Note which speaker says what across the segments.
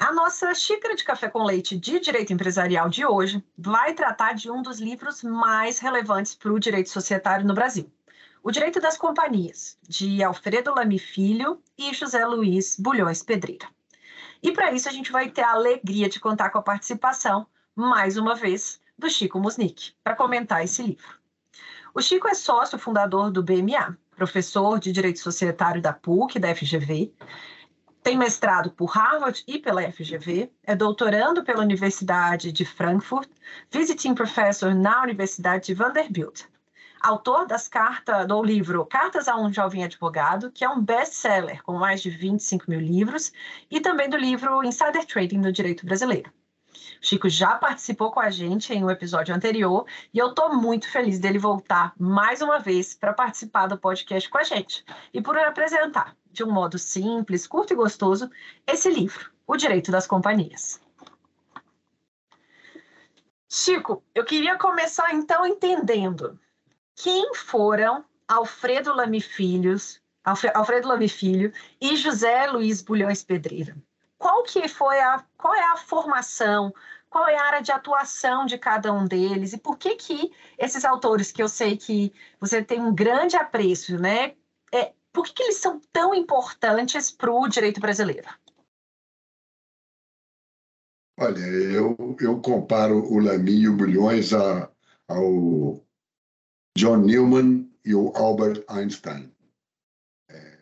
Speaker 1: A nossa xícara de café com leite de direito empresarial de hoje vai tratar de um dos livros mais relevantes para o direito societário no Brasil. O Direito das Companhias, de Alfredo Lamy Filho e José Luiz Bulhões Pedreira. E para isso a gente vai ter a alegria de contar com a participação, mais uma vez, do Chico Musnick, para comentar esse livro. O Chico é sócio fundador do BMA, professor de Direito Societário da PUC, da FGV, tem mestrado por Harvard e pela FGV, é doutorando pela Universidade de Frankfurt, visiting professor na Universidade de Vanderbilt. Autor das cartas do livro Cartas a um Jovem Advogado, que é um best-seller com mais de 25 mil livros, e também do livro Insider Trading no Direito Brasileiro. Chico já participou com a gente em um episódio anterior e eu estou muito feliz dele voltar mais uma vez para participar do podcast com a gente e por apresentar, de um modo simples, curto e gostoso, esse livro, O Direito das Companhias. Chico, eu queria começar então entendendo quem foram Alfredo Lamy Filhos, Alfredo Lamy Filho e José Luiz Bulhões Pedreira qual que foi a qual é a formação, qual é a área de atuação de cada um deles e por que que esses autores que eu sei que você tem um grande apreço, né? É, por que, que eles são tão importantes para o direito brasileiro?
Speaker 2: Olha, eu, eu comparo o Lamy e o Bulhões a, ao John Newman e o Albert Einstein. É,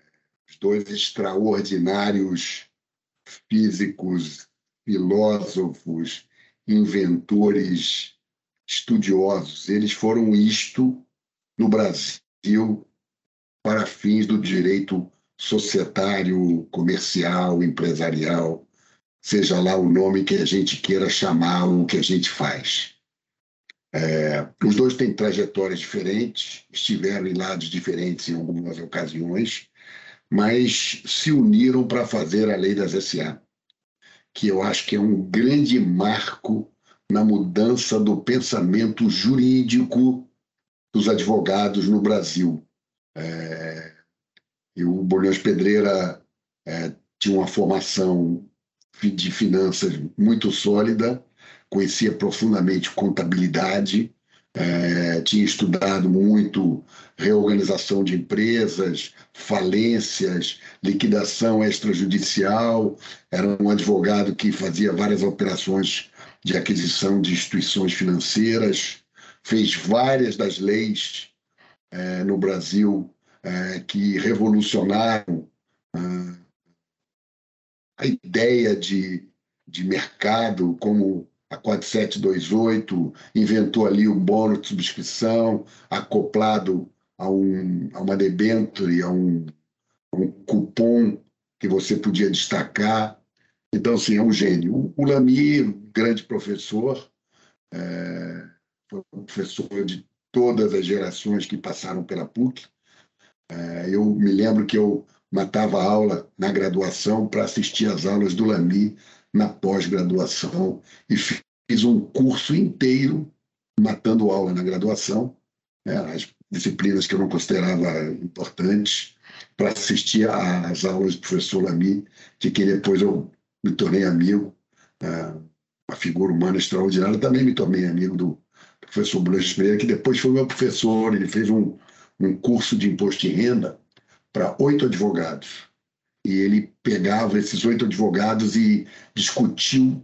Speaker 2: os dois extraordinários físicos, filósofos, inventores, estudiosos. Eles foram isto no Brasil para fins do direito societário, comercial, empresarial, seja lá o nome que a gente queira chamar o que a gente faz. É, os dois têm trajetórias diferentes, estiveram em lados diferentes em algumas ocasiões, mas se uniram para fazer a lei das SA, que eu acho que é um grande marco na mudança do pensamento jurídico dos advogados no Brasil. É, e o Bolhões Pedreira é, tinha uma formação de finanças muito sólida, conhecia profundamente contabilidade, é, tinha estudado muito reorganização de empresas, falências, liquidação extrajudicial. Era um advogado que fazia várias operações de aquisição de instituições financeiras, fez várias das leis é, no Brasil é, que revolucionaram é, a ideia de, de mercado como a 4728 inventou ali o bônus de subscrição acoplado a, um, a uma debênture, a um, um cupom que você podia destacar. Então, assim, é um gênio. O Lamy, grande professor, é, foi professor de todas as gerações que passaram pela PUC. É, eu me lembro que eu matava aula na graduação para assistir às aulas do Lamy na pós-graduação e fiz um curso inteiro matando aula na graduação, né, as disciplinas que eu não considerava importantes, para assistir às aulas do professor Lamy, de quem depois eu me tornei amigo, é, uma figura humana extraordinária. Também me tornei amigo do professor Blanche Pereira, que depois foi meu professor. Ele fez um, um curso de imposto de renda para oito advogados. E ele pegava esses oito advogados e discutiu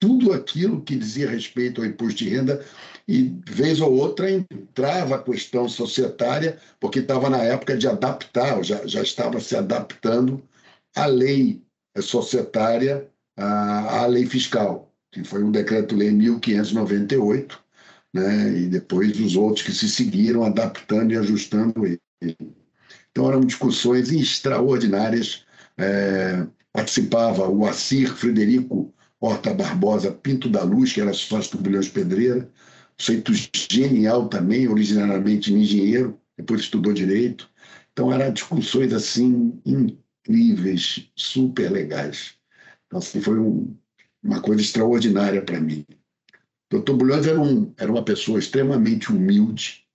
Speaker 2: tudo aquilo que dizia respeito ao imposto de renda e vez ou outra entrava a questão societária, porque estava na época de adaptar, já, já estava se adaptando à lei societária, à, à lei fiscal, que foi um decreto-lei 1598, né, e depois os outros que se seguiram adaptando e ajustando ele. Então eram discussões extraordinárias. É, participava o Assir Frederico Horta Barbosa Pinto da Luz, que era sócio do Bilhões Pedreira, sujeito genial também, originalmente engenheiro, depois estudou direito. Então eram discussões assim incríveis, super legais. Então assim, foi um, uma coisa extraordinária para mim. Dr. Bulhões era, um, era uma pessoa extremamente humilde,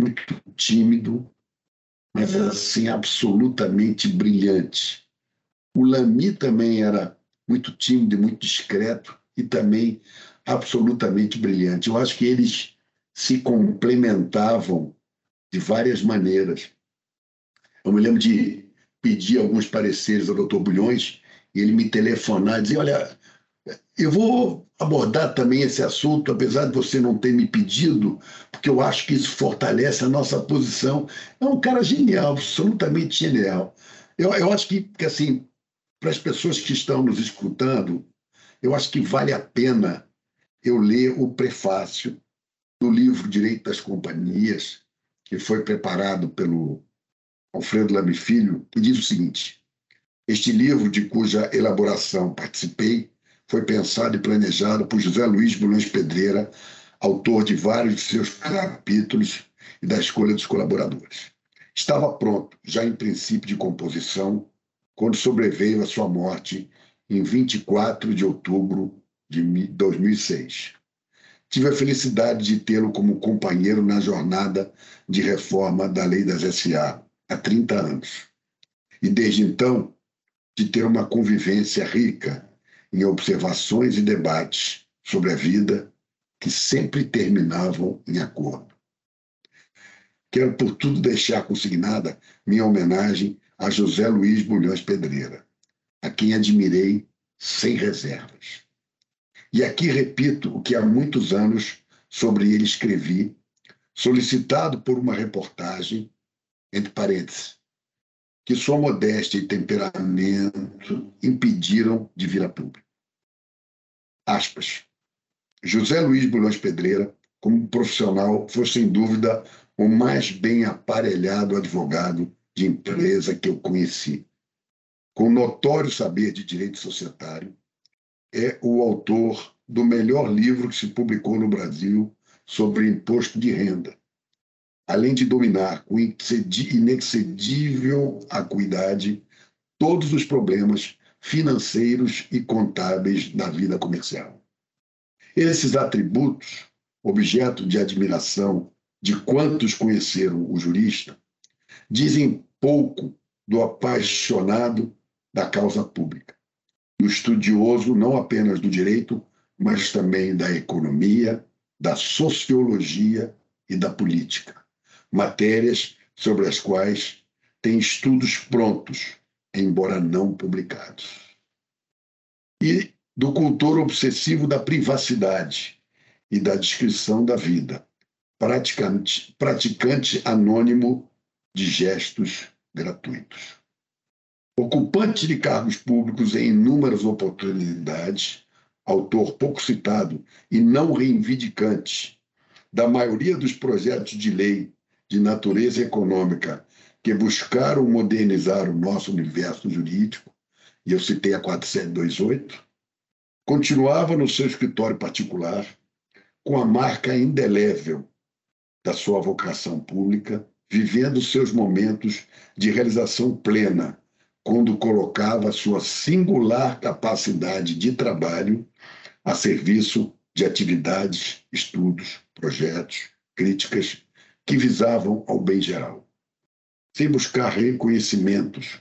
Speaker 2: muito tímido, mas assim absolutamente brilhante. O Lamy também era muito tímido e muito discreto e também absolutamente brilhante. Eu acho que eles se complementavam de várias maneiras. Eu me lembro de pedir alguns pareceres ao doutor Bulhões e ele me telefonar e dizer: Olha, eu vou abordar também esse assunto, apesar de você não ter me pedido, porque eu acho que isso fortalece a nossa posição. É um cara genial, absolutamente genial. Eu, eu acho que, que assim, para as pessoas que estão nos escutando, eu acho que vale a pena eu ler o prefácio do livro Direito das Companhias, que foi preparado pelo Alfredo Lame Filho, que diz o seguinte: Este livro, de cuja elaboração participei, foi pensado e planejado por José Luiz Bulhões Pedreira, autor de vários de seus capítulos e da escolha dos colaboradores. Estava pronto, já em princípio de composição, quando sobreveio a sua morte em 24 de outubro de 2006. Tive a felicidade de tê-lo como companheiro na jornada de reforma da Lei das SA há 30 anos. E desde então, de ter uma convivência rica em observações e debates sobre a vida que sempre terminavam em acordo. Quero, por tudo, deixar consignada minha homenagem a José Luiz Bulhões Pedreira, a quem admirei sem reservas. E aqui repito o que há muitos anos sobre ele escrevi, solicitado por uma reportagem, entre parênteses, que sua modéstia e temperamento impediram de vir a público. Aspas. José Luiz Bulhões Pedreira, como profissional, foi sem dúvida o mais bem aparelhado advogado de empresa que eu conheci. Com notório saber de direito societário, é o autor do melhor livro que se publicou no Brasil sobre imposto de renda, além de dominar com inexcedível acuidade todos os problemas financeiros e contábeis da vida comercial. Esses atributos, objeto de admiração de quantos conheceram o jurista, dizem pouco do apaixonado da causa pública, do estudioso não apenas do direito, mas também da economia, da sociologia e da política, matérias sobre as quais tem estudos prontos, embora não publicados. E do cultor obsessivo da privacidade e da descrição da vida, praticante, praticante anônimo de gestos gratuitos. Ocupante de cargos públicos em inúmeras oportunidades, autor pouco citado e não reivindicante da maioria dos projetos de lei de natureza econômica que buscaram modernizar o nosso universo jurídico, e eu citei a 4728, continuava no seu escritório particular com a marca indelével da sua vocação pública vivendo seus momentos de realização plena, quando colocava sua singular capacidade de trabalho a serviço de atividades, estudos, projetos, críticas que visavam ao bem geral. Sem buscar reconhecimentos,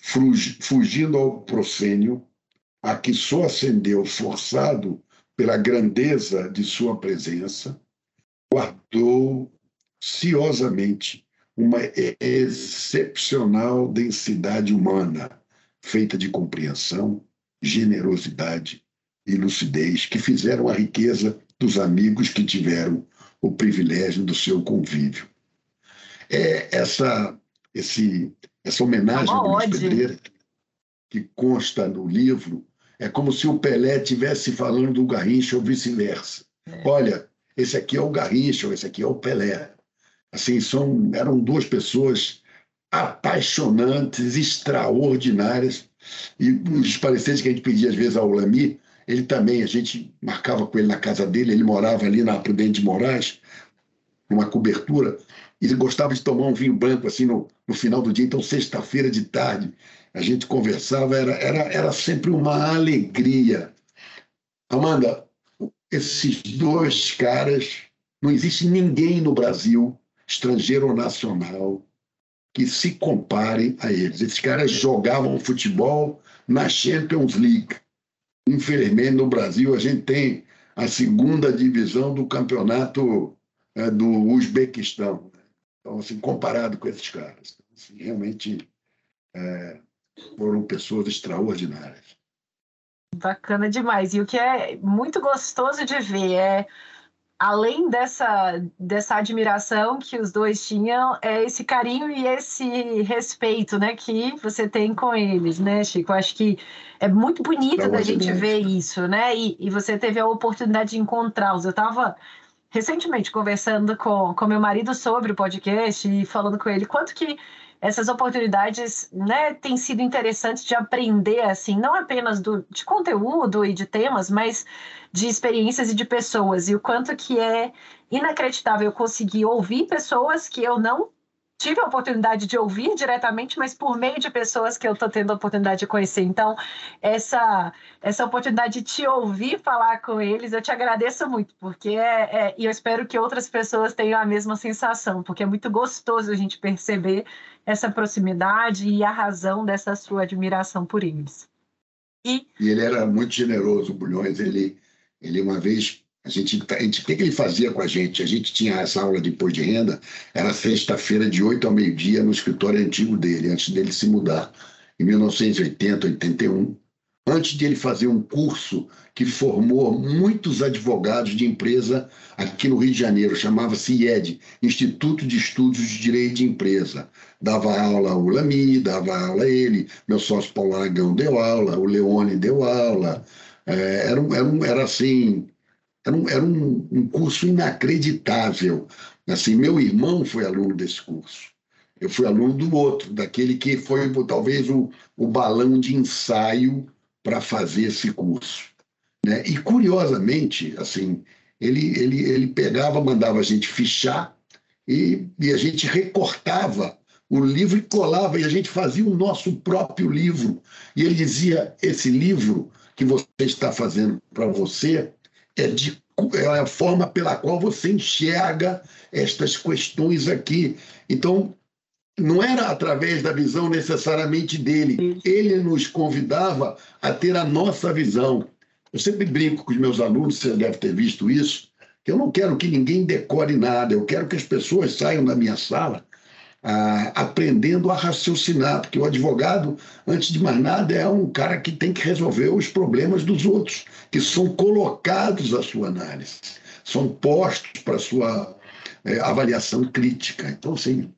Speaker 2: fugindo ao proscênio, a que só ascendeu forçado pela grandeza de sua presença, guardou ciosamente uma excepcional densidade humana, feita de compreensão, generosidade e lucidez, que fizeram a riqueza dos amigos que tiveram o privilégio do seu convívio. É essa, esse, essa homenagem ao Luiz Pedreira, que consta no livro, é como se o Pelé estivesse falando do Garrincha ou vice-versa. É. Olha, esse aqui é o Garrincha, ou esse aqui é o Pelé. Assim, são, eram duas pessoas apaixonantes, extraordinárias. E os pareceres que a gente pedia às vezes ao Lami, ele também, a gente marcava com ele na casa dele, ele morava ali na Prudente de Moraes, numa cobertura, e ele gostava de tomar um vinho branco assim no, no final do dia. Então, sexta-feira de tarde, a gente conversava, era, era, era sempre uma alegria. Amanda, esses dois caras, não existe ninguém no Brasil estrangeiro ou nacional, que se compare a eles. Esses caras jogavam futebol na Champions League. Infelizmente, no Brasil, a gente tem a segunda divisão do campeonato é, do Uzbequistão. Então, assim, comparado com esses caras. Assim, realmente é, foram pessoas extraordinárias.
Speaker 1: Bacana demais. E o que é muito gostoso de ver é além dessa, dessa admiração que os dois tinham, é esse carinho e esse respeito, né, que você tem com eles, né, Chico? Acho que é muito bonito da gente ver isso, né? E, e você teve a oportunidade de encontrá-los. Eu estava recentemente conversando com, com meu marido sobre o podcast e falando com ele quanto que essas oportunidades né, têm sido interessantes de aprender, assim, não apenas do, de conteúdo e de temas, mas de experiências e de pessoas. E o quanto que é inacreditável eu conseguir ouvir pessoas que eu não tive a oportunidade de ouvir diretamente, mas por meio de pessoas que eu estou tendo a oportunidade de conhecer. Então, essa, essa oportunidade de te ouvir falar com eles, eu te agradeço muito, porque é, é, e eu espero que outras pessoas tenham a mesma sensação, porque é muito gostoso a gente perceber essa proximidade e a razão dessa sua admiração por eles.
Speaker 2: E, e ele era muito generoso, Bulhões. Ele, ele uma vez a gente, a gente, o que, que ele fazia com a gente? A gente tinha essa aula de imposto de renda, era sexta-feira, de 8 ao meio-dia, no escritório antigo dele, antes dele se mudar, em 1980, 81. Antes de ele fazer um curso que formou muitos advogados de empresa aqui no Rio de Janeiro, chamava-se IED, Instituto de Estudos de Direito de Empresa. Dava aula o Lami, dava aula ele, meu sócio Paulo Aragão deu aula, o Leone deu aula. É, era, era, era assim, era um, era um, um curso inacreditável. Assim, meu irmão foi aluno desse curso. Eu fui aluno do outro, daquele que foi talvez o, o balão de ensaio para fazer esse curso. Né? E, curiosamente, assim, ele, ele, ele pegava, mandava a gente fichar e, e a gente recortava o livro e colava, e a gente fazia o nosso próprio livro. E ele dizia: esse livro que você está fazendo para você é, de, é a forma pela qual você enxerga estas questões aqui. Então, não era através da visão necessariamente dele. Ele nos convidava a ter a nossa visão. Eu sempre brinco com os meus alunos, você deve ter visto isso, que eu não quero que ninguém decore nada, eu quero que as pessoas saiam da minha sala ah, aprendendo a raciocinar, porque o advogado, antes de mais nada, é um cara que tem que resolver os problemas dos outros, que são colocados à sua análise, são postos para a sua é, avaliação crítica. Então, sim,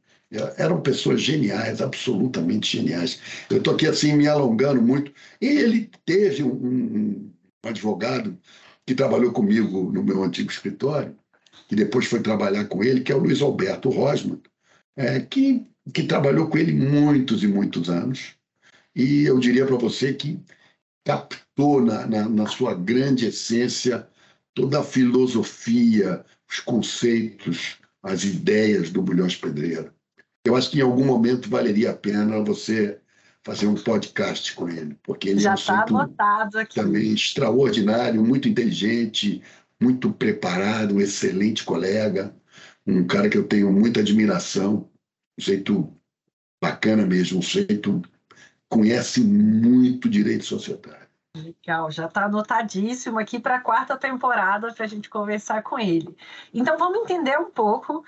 Speaker 2: eram pessoas geniais, absolutamente geniais. Eu estou aqui assim me alongando muito. E ele teve um, um, advogado que trabalhou comigo no meu antigo escritório, que depois foi trabalhar com ele, que é o Luiz Alberto Rosman, é, que, que trabalhou com ele muitos e muitos anos. E eu diria para você que captou na, na, na sua grande essência toda a filosofia, os conceitos, as ideias do Bulhões Pedreira. Eu acho que em algum momento valeria a pena você fazer um podcast com ele, porque ele
Speaker 1: já
Speaker 2: é um
Speaker 1: anotado aqui.
Speaker 2: também extraordinário, muito inteligente, muito preparado, um excelente colega, um cara que eu tenho muita admiração, um jeito bacana mesmo, um jeito conhece muito direito societário.
Speaker 1: Legal, já está anotadíssimo aqui para a quarta temporada para a gente conversar com ele. Então vamos entender um pouco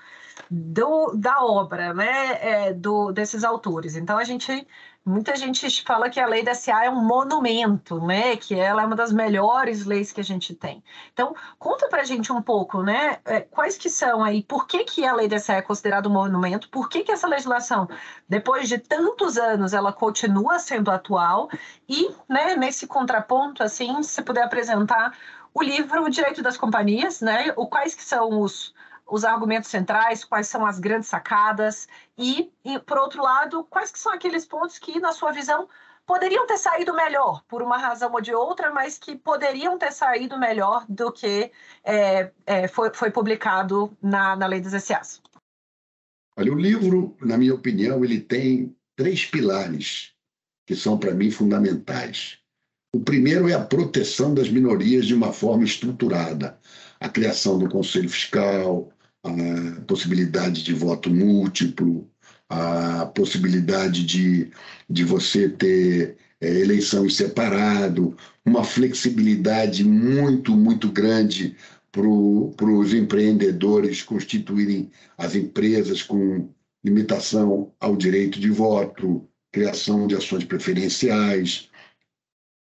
Speaker 1: do, da obra, né, é, do, desses autores. Então a gente Muita gente fala que a lei da SA é um monumento, né? Que ela é uma das melhores leis que a gente tem. Então, conta para a gente um pouco, né? É, quais que são aí, por que, que a lei da SA é considerada um monumento? Por que, que essa legislação, depois de tantos anos, ela continua sendo atual? E, né, nesse contraponto, assim, se puder apresentar o livro O Direito das Companhias, né? O, quais que são os os argumentos centrais, quais são as grandes sacadas e, e, por outro lado, quais que são aqueles pontos que, na sua visão, poderiam ter saído melhor, por uma razão ou de outra, mas que poderiam ter saído melhor do que é, é, foi, foi, publicado na, na Lei das SAs.
Speaker 2: Olha, o livro, na minha opinião, ele tem três pilares que são, para mim, fundamentais. O primeiro é a proteção das minorias de uma forma estruturada. A criação do Conselho Fiscal, a possibilidade de voto múltiplo, a possibilidade de, de você ter é, eleição separado, uma flexibilidade muito, muito grande para os empreendedores constituírem as empresas com limitação ao direito de voto, criação de ações preferenciais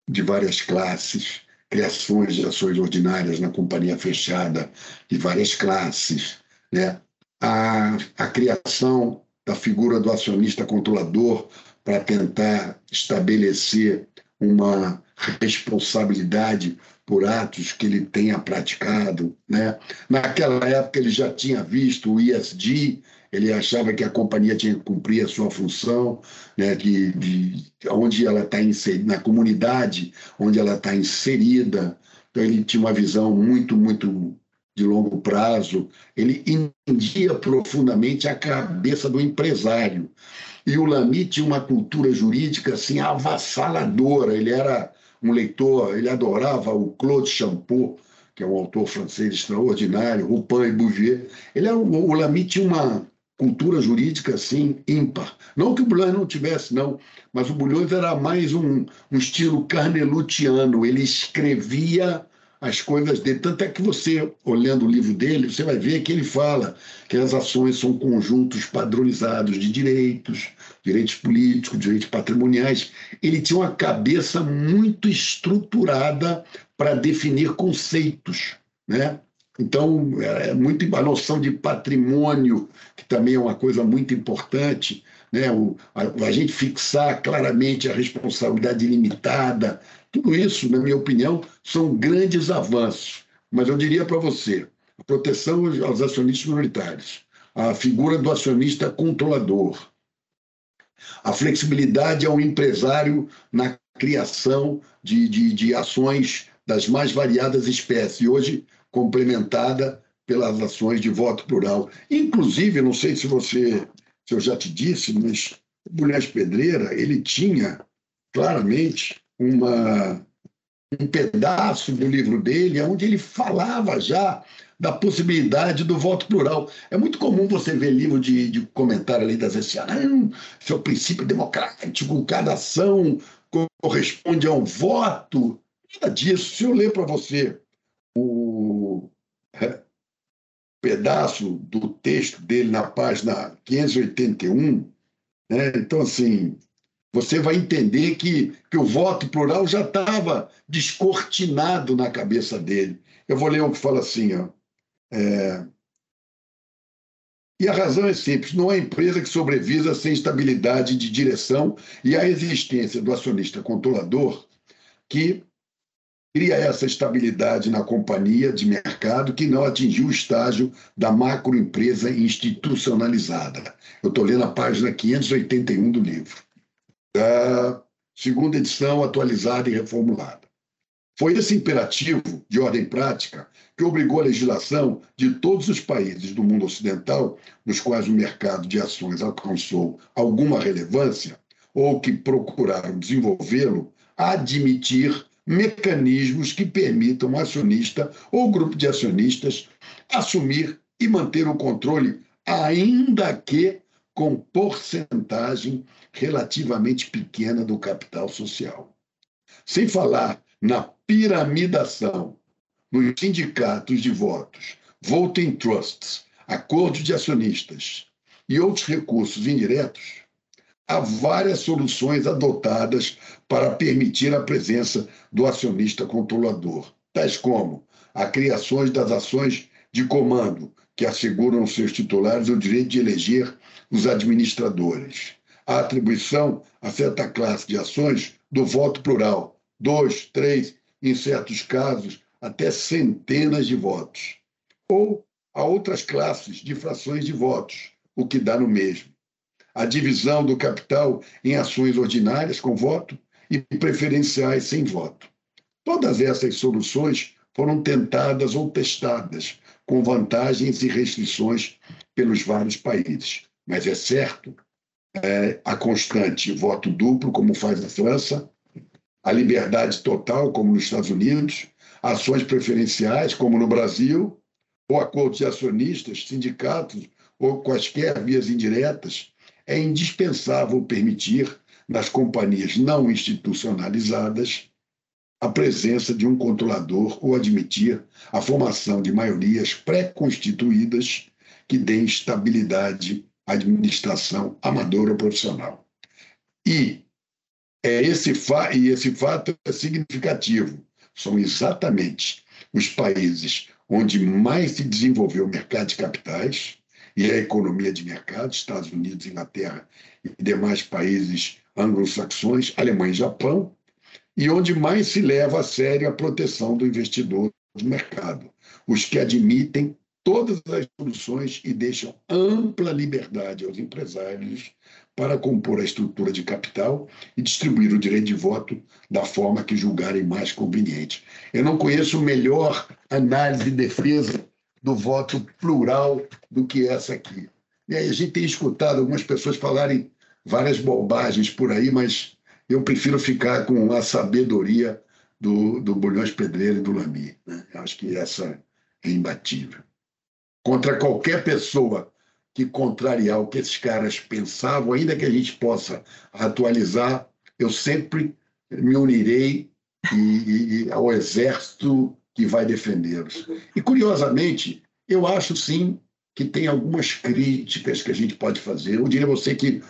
Speaker 2: de várias classes, criações de ações ordinárias na companhia fechada de várias classes, né? a, a criação da figura do acionista controlador para tentar estabelecer uma responsabilidade por atos que ele tenha praticado. Né? Naquela época, ele já tinha visto o ISD, ele achava que a companhia tinha que cumprir a sua função, né, de, de onde ela está inserida, na comunidade onde ela está inserida. Então, ele tinha uma visão muito, muito de longo prazo, ele entendia profundamente a cabeça do empresário. E o Lamy tinha uma cultura jurídica assim avassaladora. Ele era um leitor, ele adorava o Claude Champeau, que é um autor francês extraordinário, Rupin e Bouvier. Ele era, o Lamy tinha uma cultura jurídica assim ímpar. Não que o Bulhões não tivesse, não, mas o Bulhões era mais um, um estilo carnelutiano. Ele escrevia as coisas dele. Tanto é que você, olhando o livro dele, você vai ver que ele fala que as ações são conjuntos padronizados de direitos, direitos políticos, direitos patrimoniais. Ele tinha uma cabeça muito estruturada para definir conceitos, né? Então, é muito a noção de patrimônio, que também é uma coisa muito importante, né? O, a, a gente fixar claramente a responsabilidade limitada, tudo isso, na minha opinião, são grandes avanços. Mas eu diria para você: a proteção aos acionistas minoritários, a figura do acionista controlador, a flexibilidade ao empresário na criação de, de, de ações das mais variadas espécies, hoje complementada pelas ações de voto plural. Inclusive, não sei se você, se eu já te disse, mas o Mulheres Pedreira, ele tinha claramente uma, um pedaço do livro dele onde ele falava já da possibilidade do voto plural. É muito comum você ver livro de, de comentário ali das SA, não, seu princípio democrático, cada ação corresponde a um voto. Nada disso. Se eu ler para você o é, pedaço do texto dele na página 581, né? então, assim, você vai entender que, que o voto plural já estava descortinado na cabeça dele. Eu vou ler um que fala assim, ó. É... E a razão é simples: não há empresa que sobreviva sem estabilidade de direção e a existência do acionista controlador que cria essa estabilidade na companhia de mercado que não atingiu o estágio da macroempresa institucionalizada. Eu estou lendo a página 581 do livro da segunda edição atualizada e reformulada. Foi esse imperativo de ordem prática que obrigou a legislação de todos os países do mundo ocidental, nos quais o mercado de ações alcançou alguma relevância, ou que procuraram desenvolvê-lo admitir mecanismos que permitam ao acionista ou grupo de acionistas assumir e manter o controle, ainda que com porcentagem relativamente pequena do capital social. Sem falar na piramidação nos sindicatos de votos, voting trusts, acordos de acionistas e outros recursos indiretos, há várias soluções adotadas para permitir a presença do acionista controlador, tais como a criação das ações de comando, que asseguram aos seus titulares o direito de eleger os administradores, a atribuição a certa classe de ações do voto plural, dois, três, em certos casos, até centenas de votos, ou a outras classes de frações de votos, o que dá no mesmo a divisão do capital em ações ordinárias com voto e preferenciais sem voto. Todas essas soluções foram tentadas ou testadas com vantagens e restrições pelos vários países. Mas é certo, é, a constante voto duplo, como faz a França, a liberdade total, como nos Estados Unidos, ações preferenciais, como no Brasil, ou acordos de acionistas, sindicatos ou quaisquer vias indiretas, é indispensável permitir, nas companhias não institucionalizadas, a presença de um controlador ou admitir a formação de maiorias pré-constituídas que deem estabilidade administração amadora profissional. E, é esse, fa e esse fato é significativo. São exatamente os países onde mais se desenvolveu o mercado de capitais, e a economia de mercado, Estados Unidos, Inglaterra e demais países anglo-saxões, Alemanha e Japão, e onde mais se leva a sério a proteção do investidor do mercado, os que admitem todas as soluções e deixam ampla liberdade aos empresários para compor a estrutura de capital e distribuir o direito de voto da forma que julgarem mais conveniente. Eu não conheço melhor análise e defesa do voto plural do que essa aqui. E aí a gente tem escutado algumas pessoas falarem várias bobagens por aí, mas eu prefiro ficar com a sabedoria do, do Bulhões Pedreiro e do Lamy. Né? Acho que essa é imbatível. Contra qualquer pessoa que contrariar o que esses caras pensavam, ainda que a gente possa atualizar, eu sempre me unirei e, e ao exército que vai defendê-los. E, curiosamente, eu acho sim que tem algumas críticas que a gente pode fazer. Eu diria a você que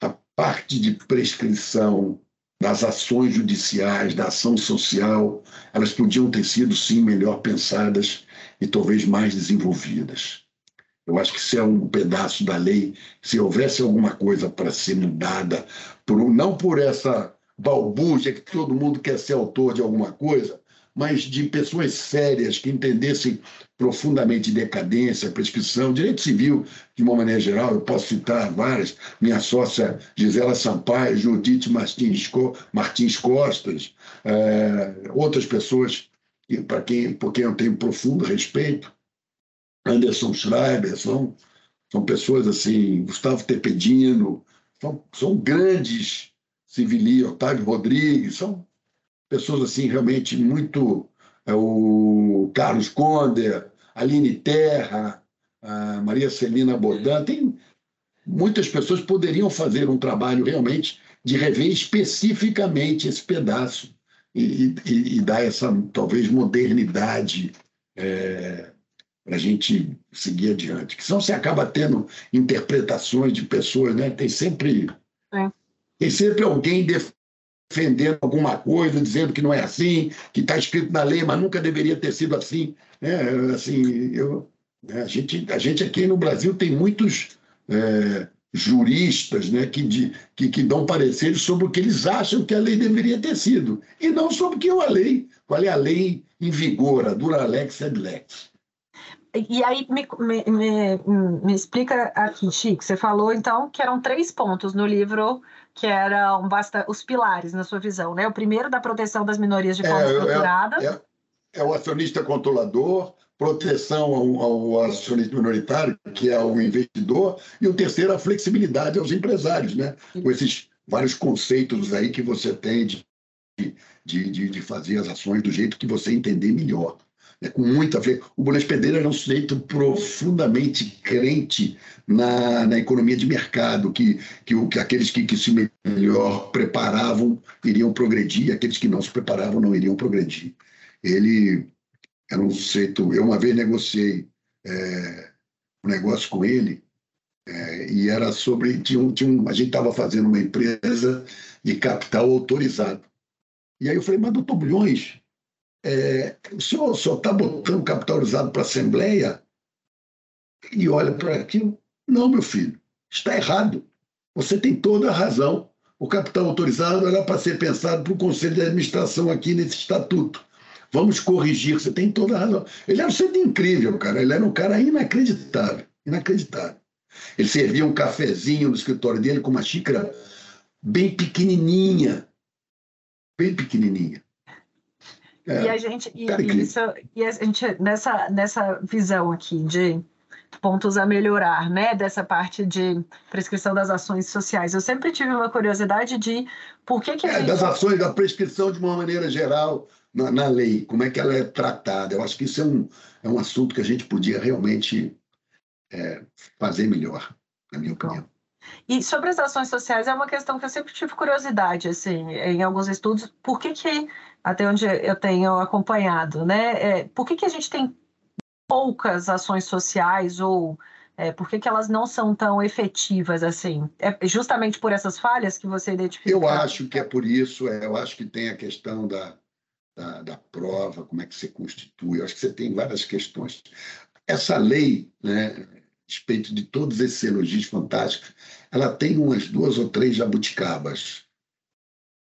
Speaker 2: a parte de prescrição das ações judiciais, da ação social, elas podiam ter sido, sim, melhor pensadas e talvez mais desenvolvidas. Eu acho que se é um pedaço da lei, se houvesse alguma coisa para ser mudada, por, não por essa balbúrdia que todo mundo quer ser autor de alguma coisa, mas de pessoas sérias que entendessem profundamente decadência, prescrição, direito civil, de uma maneira geral, eu posso citar várias, minha sócia Gisela Sampaio, Judite Martins, Martins Costas, é, outras pessoas para quem, por quem eu tenho profundo respeito, Anderson Schreiber, são, são pessoas assim, Gustavo Tepedino, são, são grandes civilis, Otávio Rodrigues, são pessoas assim realmente muito é, o Carlos Conde, Aline Terra, a Maria Celina Bodan, tem muitas pessoas poderiam fazer um trabalho realmente de rever especificamente esse pedaço e, e, e dar essa talvez modernidade é, para a gente seguir adiante. Que senão você acaba tendo interpretações de pessoas, né? Tem sempre é. tem sempre alguém defendendo alguma coisa, dizendo que não é assim, que está escrito na lei, mas nunca deveria ter sido assim. É, assim eu, né, a, gente, a gente aqui no Brasil tem muitos é, juristas né, que, de, que, que dão pareceres sobre o que eles acham que a lei deveria ter sido, e não sobre o que é a lei, qual é a lei em vigor, a dura lex ed lex.
Speaker 1: E aí, me, me, me, me explica aqui, Chico, você falou então que eram três pontos no livro que eram basta, os pilares, na sua visão, né? O primeiro da proteção das minorias de forma é, estruturada.
Speaker 2: É, é, é, o acionista controlador, proteção ao, ao, acionista minoritário, que é o investidor, e o terceiro, a flexibilidade aos empresários, né? Com esses vários conceitos aí que você tem de, de, de, de fazer as ações do jeito que você entender melhor. É, com muita O Bonas Pedreira era um sujeito profundamente crente na, na economia de mercado, que, que, que aqueles que, que se melhor preparavam iriam progredir, aqueles que não se preparavam não iriam progredir. Ele era um sujeito. Eu uma vez negociei é, um negócio com ele, é, e era sobre. Tinha um, tinha um, a gente estava fazendo uma empresa de capital autorizado. E aí eu falei, mas doutor Bulhões, é, o senhor está botando capital usado para a Assembleia e olha para aquilo. Não, meu filho, está errado. Você tem toda a razão. O capital autorizado era para ser pensado para o Conselho de Administração aqui nesse estatuto. Vamos corrigir, você tem toda a razão. Ele era um ser incrível, cara. Ele era um cara inacreditável. Inacreditável. Ele servia um cafezinho no escritório dele com uma xícara bem pequenininha. Bem pequenininha.
Speaker 1: É, e a gente, e, e, isso, e a gente nessa, nessa visão aqui de pontos a melhorar, né, dessa parte de prescrição das ações sociais. Eu sempre tive uma curiosidade de por que que a
Speaker 2: é, gente... das ações da prescrição de uma maneira geral na, na, lei, como é que ela é tratada. Eu acho que isso é um, é um assunto que a gente podia realmente é, fazer melhor, na minha opinião.
Speaker 1: E sobre as ações sociais é uma questão que eu sempre tive curiosidade, assim, em alguns estudos, por que que até onde eu tenho acompanhado, né? É, por que, que a gente tem poucas ações sociais ou é, por que, que elas não são tão efetivas assim? É justamente por essas falhas que você identificou?
Speaker 2: Eu acho que é por isso, é, eu acho que tem a questão da, da, da, prova, como é que você constitui, eu acho que você tem várias questões. Essa lei, né, respeito de todos esses elogios fantásticos, ela tem umas duas ou três jabuticabas.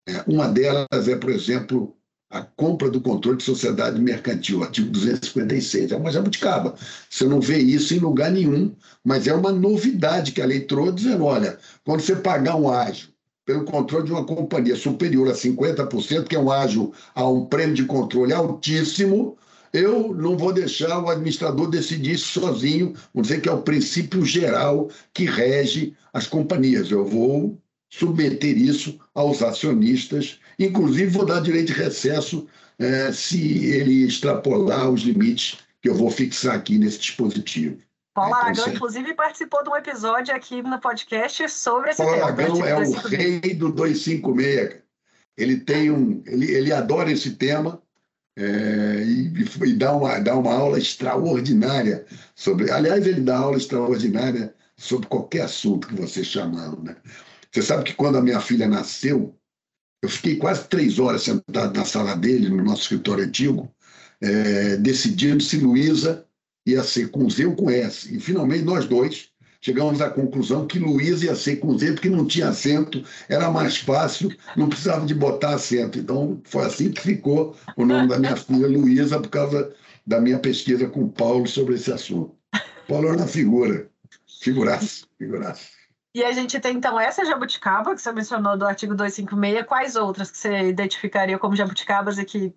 Speaker 2: É, uma delas é, por exemplo, a compra do controle de sociedade mercantil, artigo 256. É uma jabuticaba. Você não vê isso em lugar nenhum, mas é uma novidade que a lei trouxe, dizendo, olha, quando você pagar um ágio pelo controle de uma companhia superior a 50%, que é um ágio a um prêmio de controle altíssimo, eu não vou deixar o administrador decidir isso sozinho, vou dizer que é o princípio geral que rege as companhias. Eu vou submeter isso aos acionistas, inclusive vou dar direito de recesso é, se ele extrapolar os limites que eu vou fixar aqui nesse dispositivo.
Speaker 1: Paulo é, Aragão, inclusive, participou de um episódio aqui no podcast sobre esse
Speaker 2: Paulo tema. Paulo Aragão é o rei do 256. Ele tem um, ele, ele adora esse tema é, e, e dá, uma, dá uma aula extraordinária sobre. Aliás, ele dá aula extraordinária sobre qualquer assunto que você chamar, né? Você sabe que quando a minha filha nasceu, eu fiquei quase três horas sentado na sala dele, no nosso escritório antigo, é, decidindo se Luísa ia ser com Z ou com S. E finalmente nós dois chegamos à conclusão que Luísa ia ser com Z, porque não tinha acento, era mais fácil, não precisava de botar acento. Então foi assim que ficou o nome da minha filha Luísa, por causa da minha pesquisa com o Paulo sobre esse assunto. Paulo era uma figura, figuraça, figuraça.
Speaker 1: E a gente tem, então, essa jabuticaba que você mencionou do artigo 256. Quais outras que você identificaria como jabuticabas e que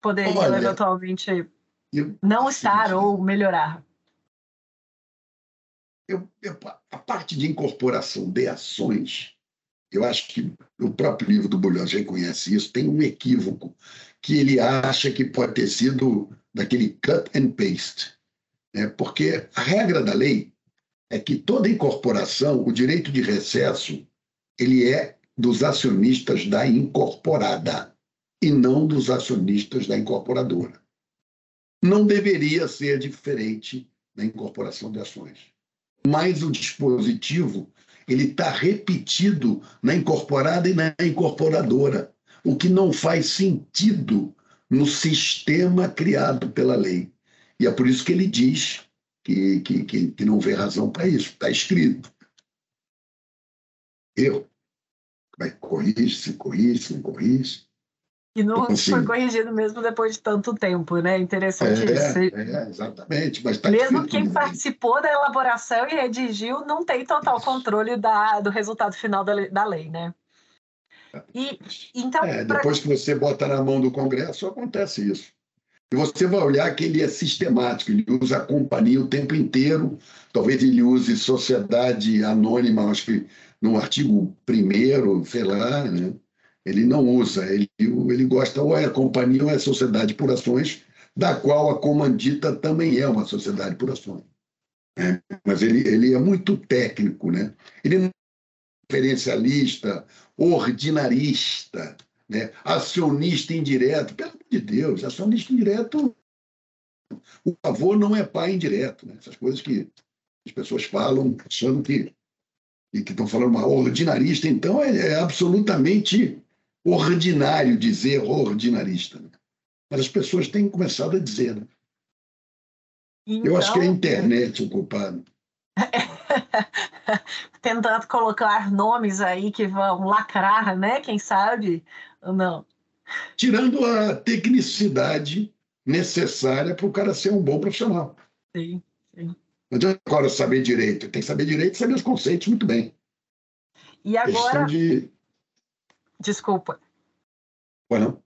Speaker 1: poderiam Olha, eventualmente eu, não estar ou melhorar?
Speaker 2: Eu, eu, a parte de incorporação de ações, eu acho que o próprio livro do Bulhões reconhece isso, tem um equívoco que ele acha que pode ter sido daquele cut and paste. Né? Porque a regra da lei é que toda incorporação, o direito de recesso, ele é dos acionistas da incorporada e não dos acionistas da incorporadora. Não deveria ser diferente na incorporação de ações. Mas o dispositivo ele está repetido na incorporada e na incorporadora, o que não faz sentido no sistema criado pela lei. E é por isso que ele diz que, que, que, que não vê razão para isso. Está escrito. Eu. Vai, corrige, se corrige, se não corrige.
Speaker 1: E não então, assim, foi corrigido mesmo depois de tanto tempo, né? Interessante
Speaker 2: é,
Speaker 1: isso.
Speaker 2: É, exatamente. Mas
Speaker 1: tá mesmo quem participou da elaboração e redigiu não tem total controle da, do resultado final da, da lei, né?
Speaker 2: E, então, é, depois pra... que você bota na mão do Congresso, acontece isso. E você vai olhar que ele é sistemático, ele usa a companhia o tempo inteiro, talvez ele use sociedade anônima, acho que no artigo primeiro, sei lá, né? ele não usa, ele, ele gosta ou é companhia ou é sociedade por ações, da qual a comandita também é uma sociedade por ações. É, mas ele, ele é muito técnico, né? Ele não é referencialista, ordinarista, né? acionista indireto. Pelo amor de Deus, acionista indireto, o avô não é pai indireto. Né? Essas coisas que as pessoas falam achando que e que estão falando uma ordinarista, então é, é absolutamente ordinário dizer ordinarista. Né? Mas as pessoas têm começado a dizer. Né? Então... Eu acho que é a então, internet o culpado.
Speaker 1: Tentando colocar nomes aí que vão lacrar, né? Quem sabe? Não.
Speaker 2: Tirando a tecnicidade necessária para o cara ser um bom profissional.
Speaker 1: Sim, sim.
Speaker 2: Não adianta agora saber direito, tem que saber direito e saber os conceitos muito bem.
Speaker 1: E agora. De... Desculpa.
Speaker 2: Não?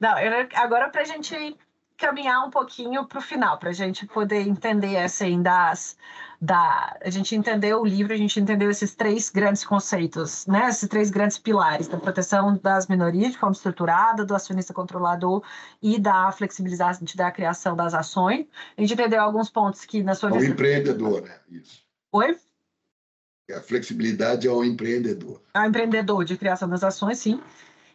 Speaker 1: Não, agora para a gente caminhar um pouquinho para o final, para a gente poder entender assim, das, da, a gente entendeu o livro, a gente entendeu esses três grandes conceitos, né? Esses três grandes pilares da proteção das minorias de forma estruturada, do acionista controlador e da flexibilidade da criação das ações. A gente entendeu alguns pontos que na sua
Speaker 2: visão... O empreendedor, né? Isso.
Speaker 1: Oi?
Speaker 2: A flexibilidade ao empreendedor.
Speaker 1: Ao empreendedor de criação das ações, sim.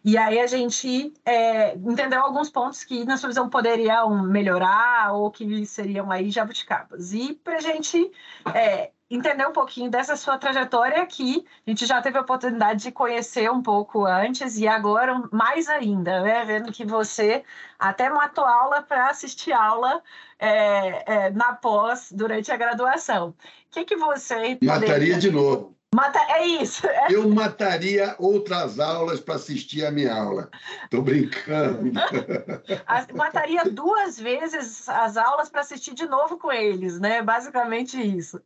Speaker 1: E aí a gente é, entendeu alguns pontos que, na sua visão, poderiam melhorar ou que seriam aí jabuticabas. E para a gente é, entender um pouquinho dessa sua trajetória aqui, a gente já teve a oportunidade de conhecer um pouco antes e agora mais ainda, né? Vendo que você até matou aula para assistir aula é, é, na pós durante a graduação. O que, que você...
Speaker 2: Mataria poderia... de novo.
Speaker 1: Mata... É isso. É...
Speaker 2: Eu mataria outras aulas para assistir a minha aula. Estou brincando.
Speaker 1: mataria duas vezes as aulas para assistir de novo com eles, né? Basicamente isso.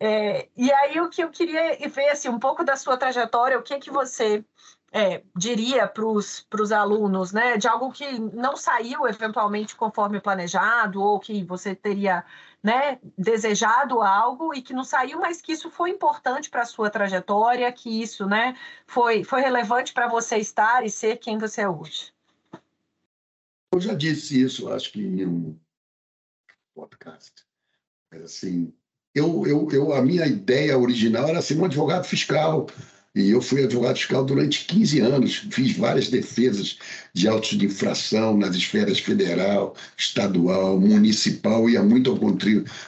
Speaker 1: É, e aí o que eu queria ver assim, um pouco da sua trajetória, o que que você é, diria para os alunos, né, de algo que não saiu eventualmente conforme planejado ou que você teria né, desejado algo e que não saiu, mas que isso foi importante para a sua trajetória, que isso né, foi, foi relevante para você estar e ser quem você é hoje?
Speaker 2: Eu já disse isso, acho que em um podcast. Assim, eu, eu, eu, a minha ideia original era ser um advogado fiscal e eu fui advogado fiscal durante 15 anos, fiz várias defesas de autos de infração nas esferas federal, estadual, municipal, ia muito ao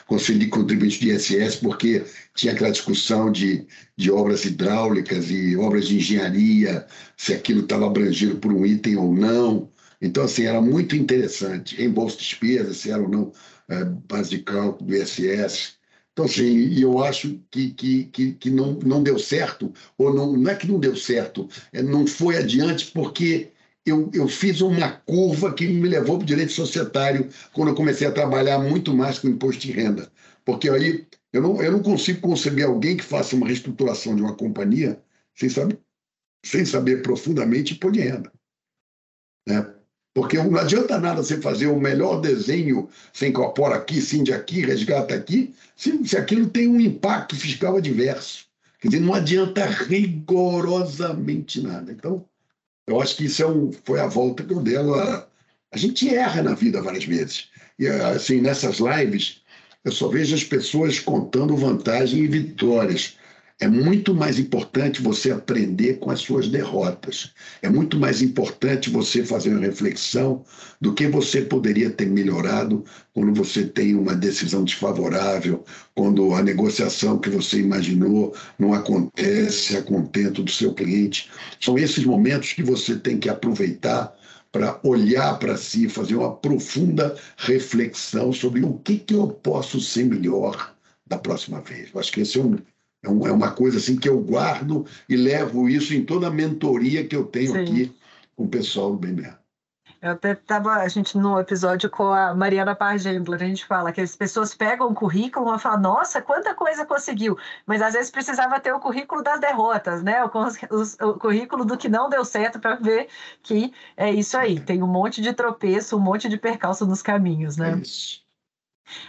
Speaker 2: Conselho de Contribuinte de ISS, porque tinha aquela discussão de, de obras hidráulicas e obras de engenharia, se aquilo estava abrangido por um item ou não. Então, assim, era muito interessante. Em bolsa de despesa, se era ou não é, base de cálculo do ISS. Então, assim, eu acho que, que, que, que, não, não deu certo, ou não, não é que não deu certo, é, não foi adiante porque eu, eu fiz uma curva que me levou para o direito societário quando eu comecei a trabalhar muito mais com imposto de renda. Porque aí eu não, eu não consigo conceber alguém que faça uma reestruturação de uma companhia sem saber, sem saber profundamente imposto de renda. Né? Porque não adianta nada você fazer o melhor desenho, você incorpora aqui, cinde aqui, resgata aqui, se, se aquilo tem um impacto fiscal adverso. Quer dizer, não adianta rigorosamente nada. Então, eu acho que isso é um, foi a volta que eu dei. A, a gente erra na vida várias vezes. E, assim, nessas lives, eu só vejo as pessoas contando vantagem e vitórias. É muito mais importante você aprender com as suas derrotas. É muito mais importante você fazer uma reflexão do que você poderia ter melhorado quando você tem uma decisão desfavorável, quando a negociação que você imaginou não acontece a contento do seu cliente. São esses momentos que você tem que aproveitar para olhar para si, fazer uma profunda reflexão sobre o que, que eu posso ser melhor da próxima vez. Eu acho que esse é um é, é uma coisa assim que eu guardo e levo isso em toda a mentoria que eu tenho Sim. aqui com o pessoal do BMA.
Speaker 1: Eu até estava, a gente, no episódio com a Mariana Pargendler, a gente fala que as pessoas pegam o currículo e falam, nossa, quanta coisa conseguiu, mas às vezes precisava ter o currículo das derrotas, né? O, o, o currículo do que não deu certo para ver que é isso aí, tem um monte de tropeço, um monte de percalço nos caminhos, né? É
Speaker 2: isso.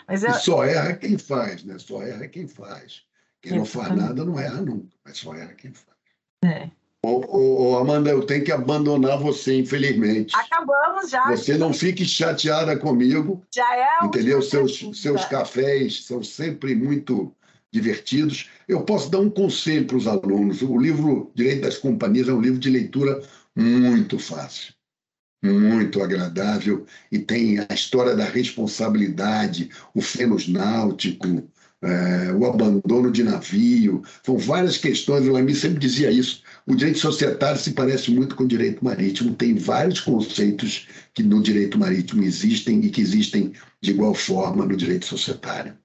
Speaker 2: Mas eu... E só erra quem faz, né? Só erra quem faz. Quem não faz nada não erra nunca, mas só erra quem faz.
Speaker 1: É.
Speaker 2: Ô, ô, ô, Amanda, eu tenho que abandonar você, infelizmente.
Speaker 1: Acabamos já.
Speaker 2: Você não fique chateada comigo.
Speaker 1: Já é.
Speaker 2: Entendeu? Seus, seus cafés são sempre muito divertidos. Eu posso dar um conselho para os alunos. O livro Direito das Companhias é um livro de leitura muito fácil, muito agradável e tem a história da responsabilidade, o fênus náutico, é, o abandono de navio. São várias questões. O Lamy sempre dizia isso. O direito societário se parece muito com o direito marítimo. Tem vários conceitos que no direito marítimo existem e que existem de igual forma no direito societário.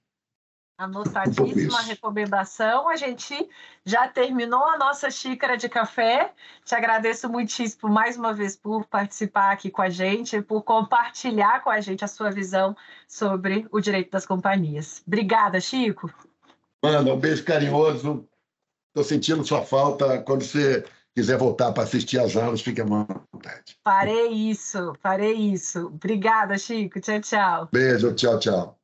Speaker 1: Anotadíssima recomendação. A gente já terminou a nossa xícara de café. Te agradeço muitíssimo mais uma vez por participar aqui com a gente, por compartilhar com a gente a sua visão sobre o direito das companhias. Obrigada, Chico.
Speaker 2: Manda, um beijo carinhoso. Estou sentindo sua falta. Quando você quiser voltar para assistir às aulas, fique à vontade.
Speaker 1: Farei isso, farei isso. Obrigada, Chico. Tchau, tchau.
Speaker 2: Beijo, tchau, tchau.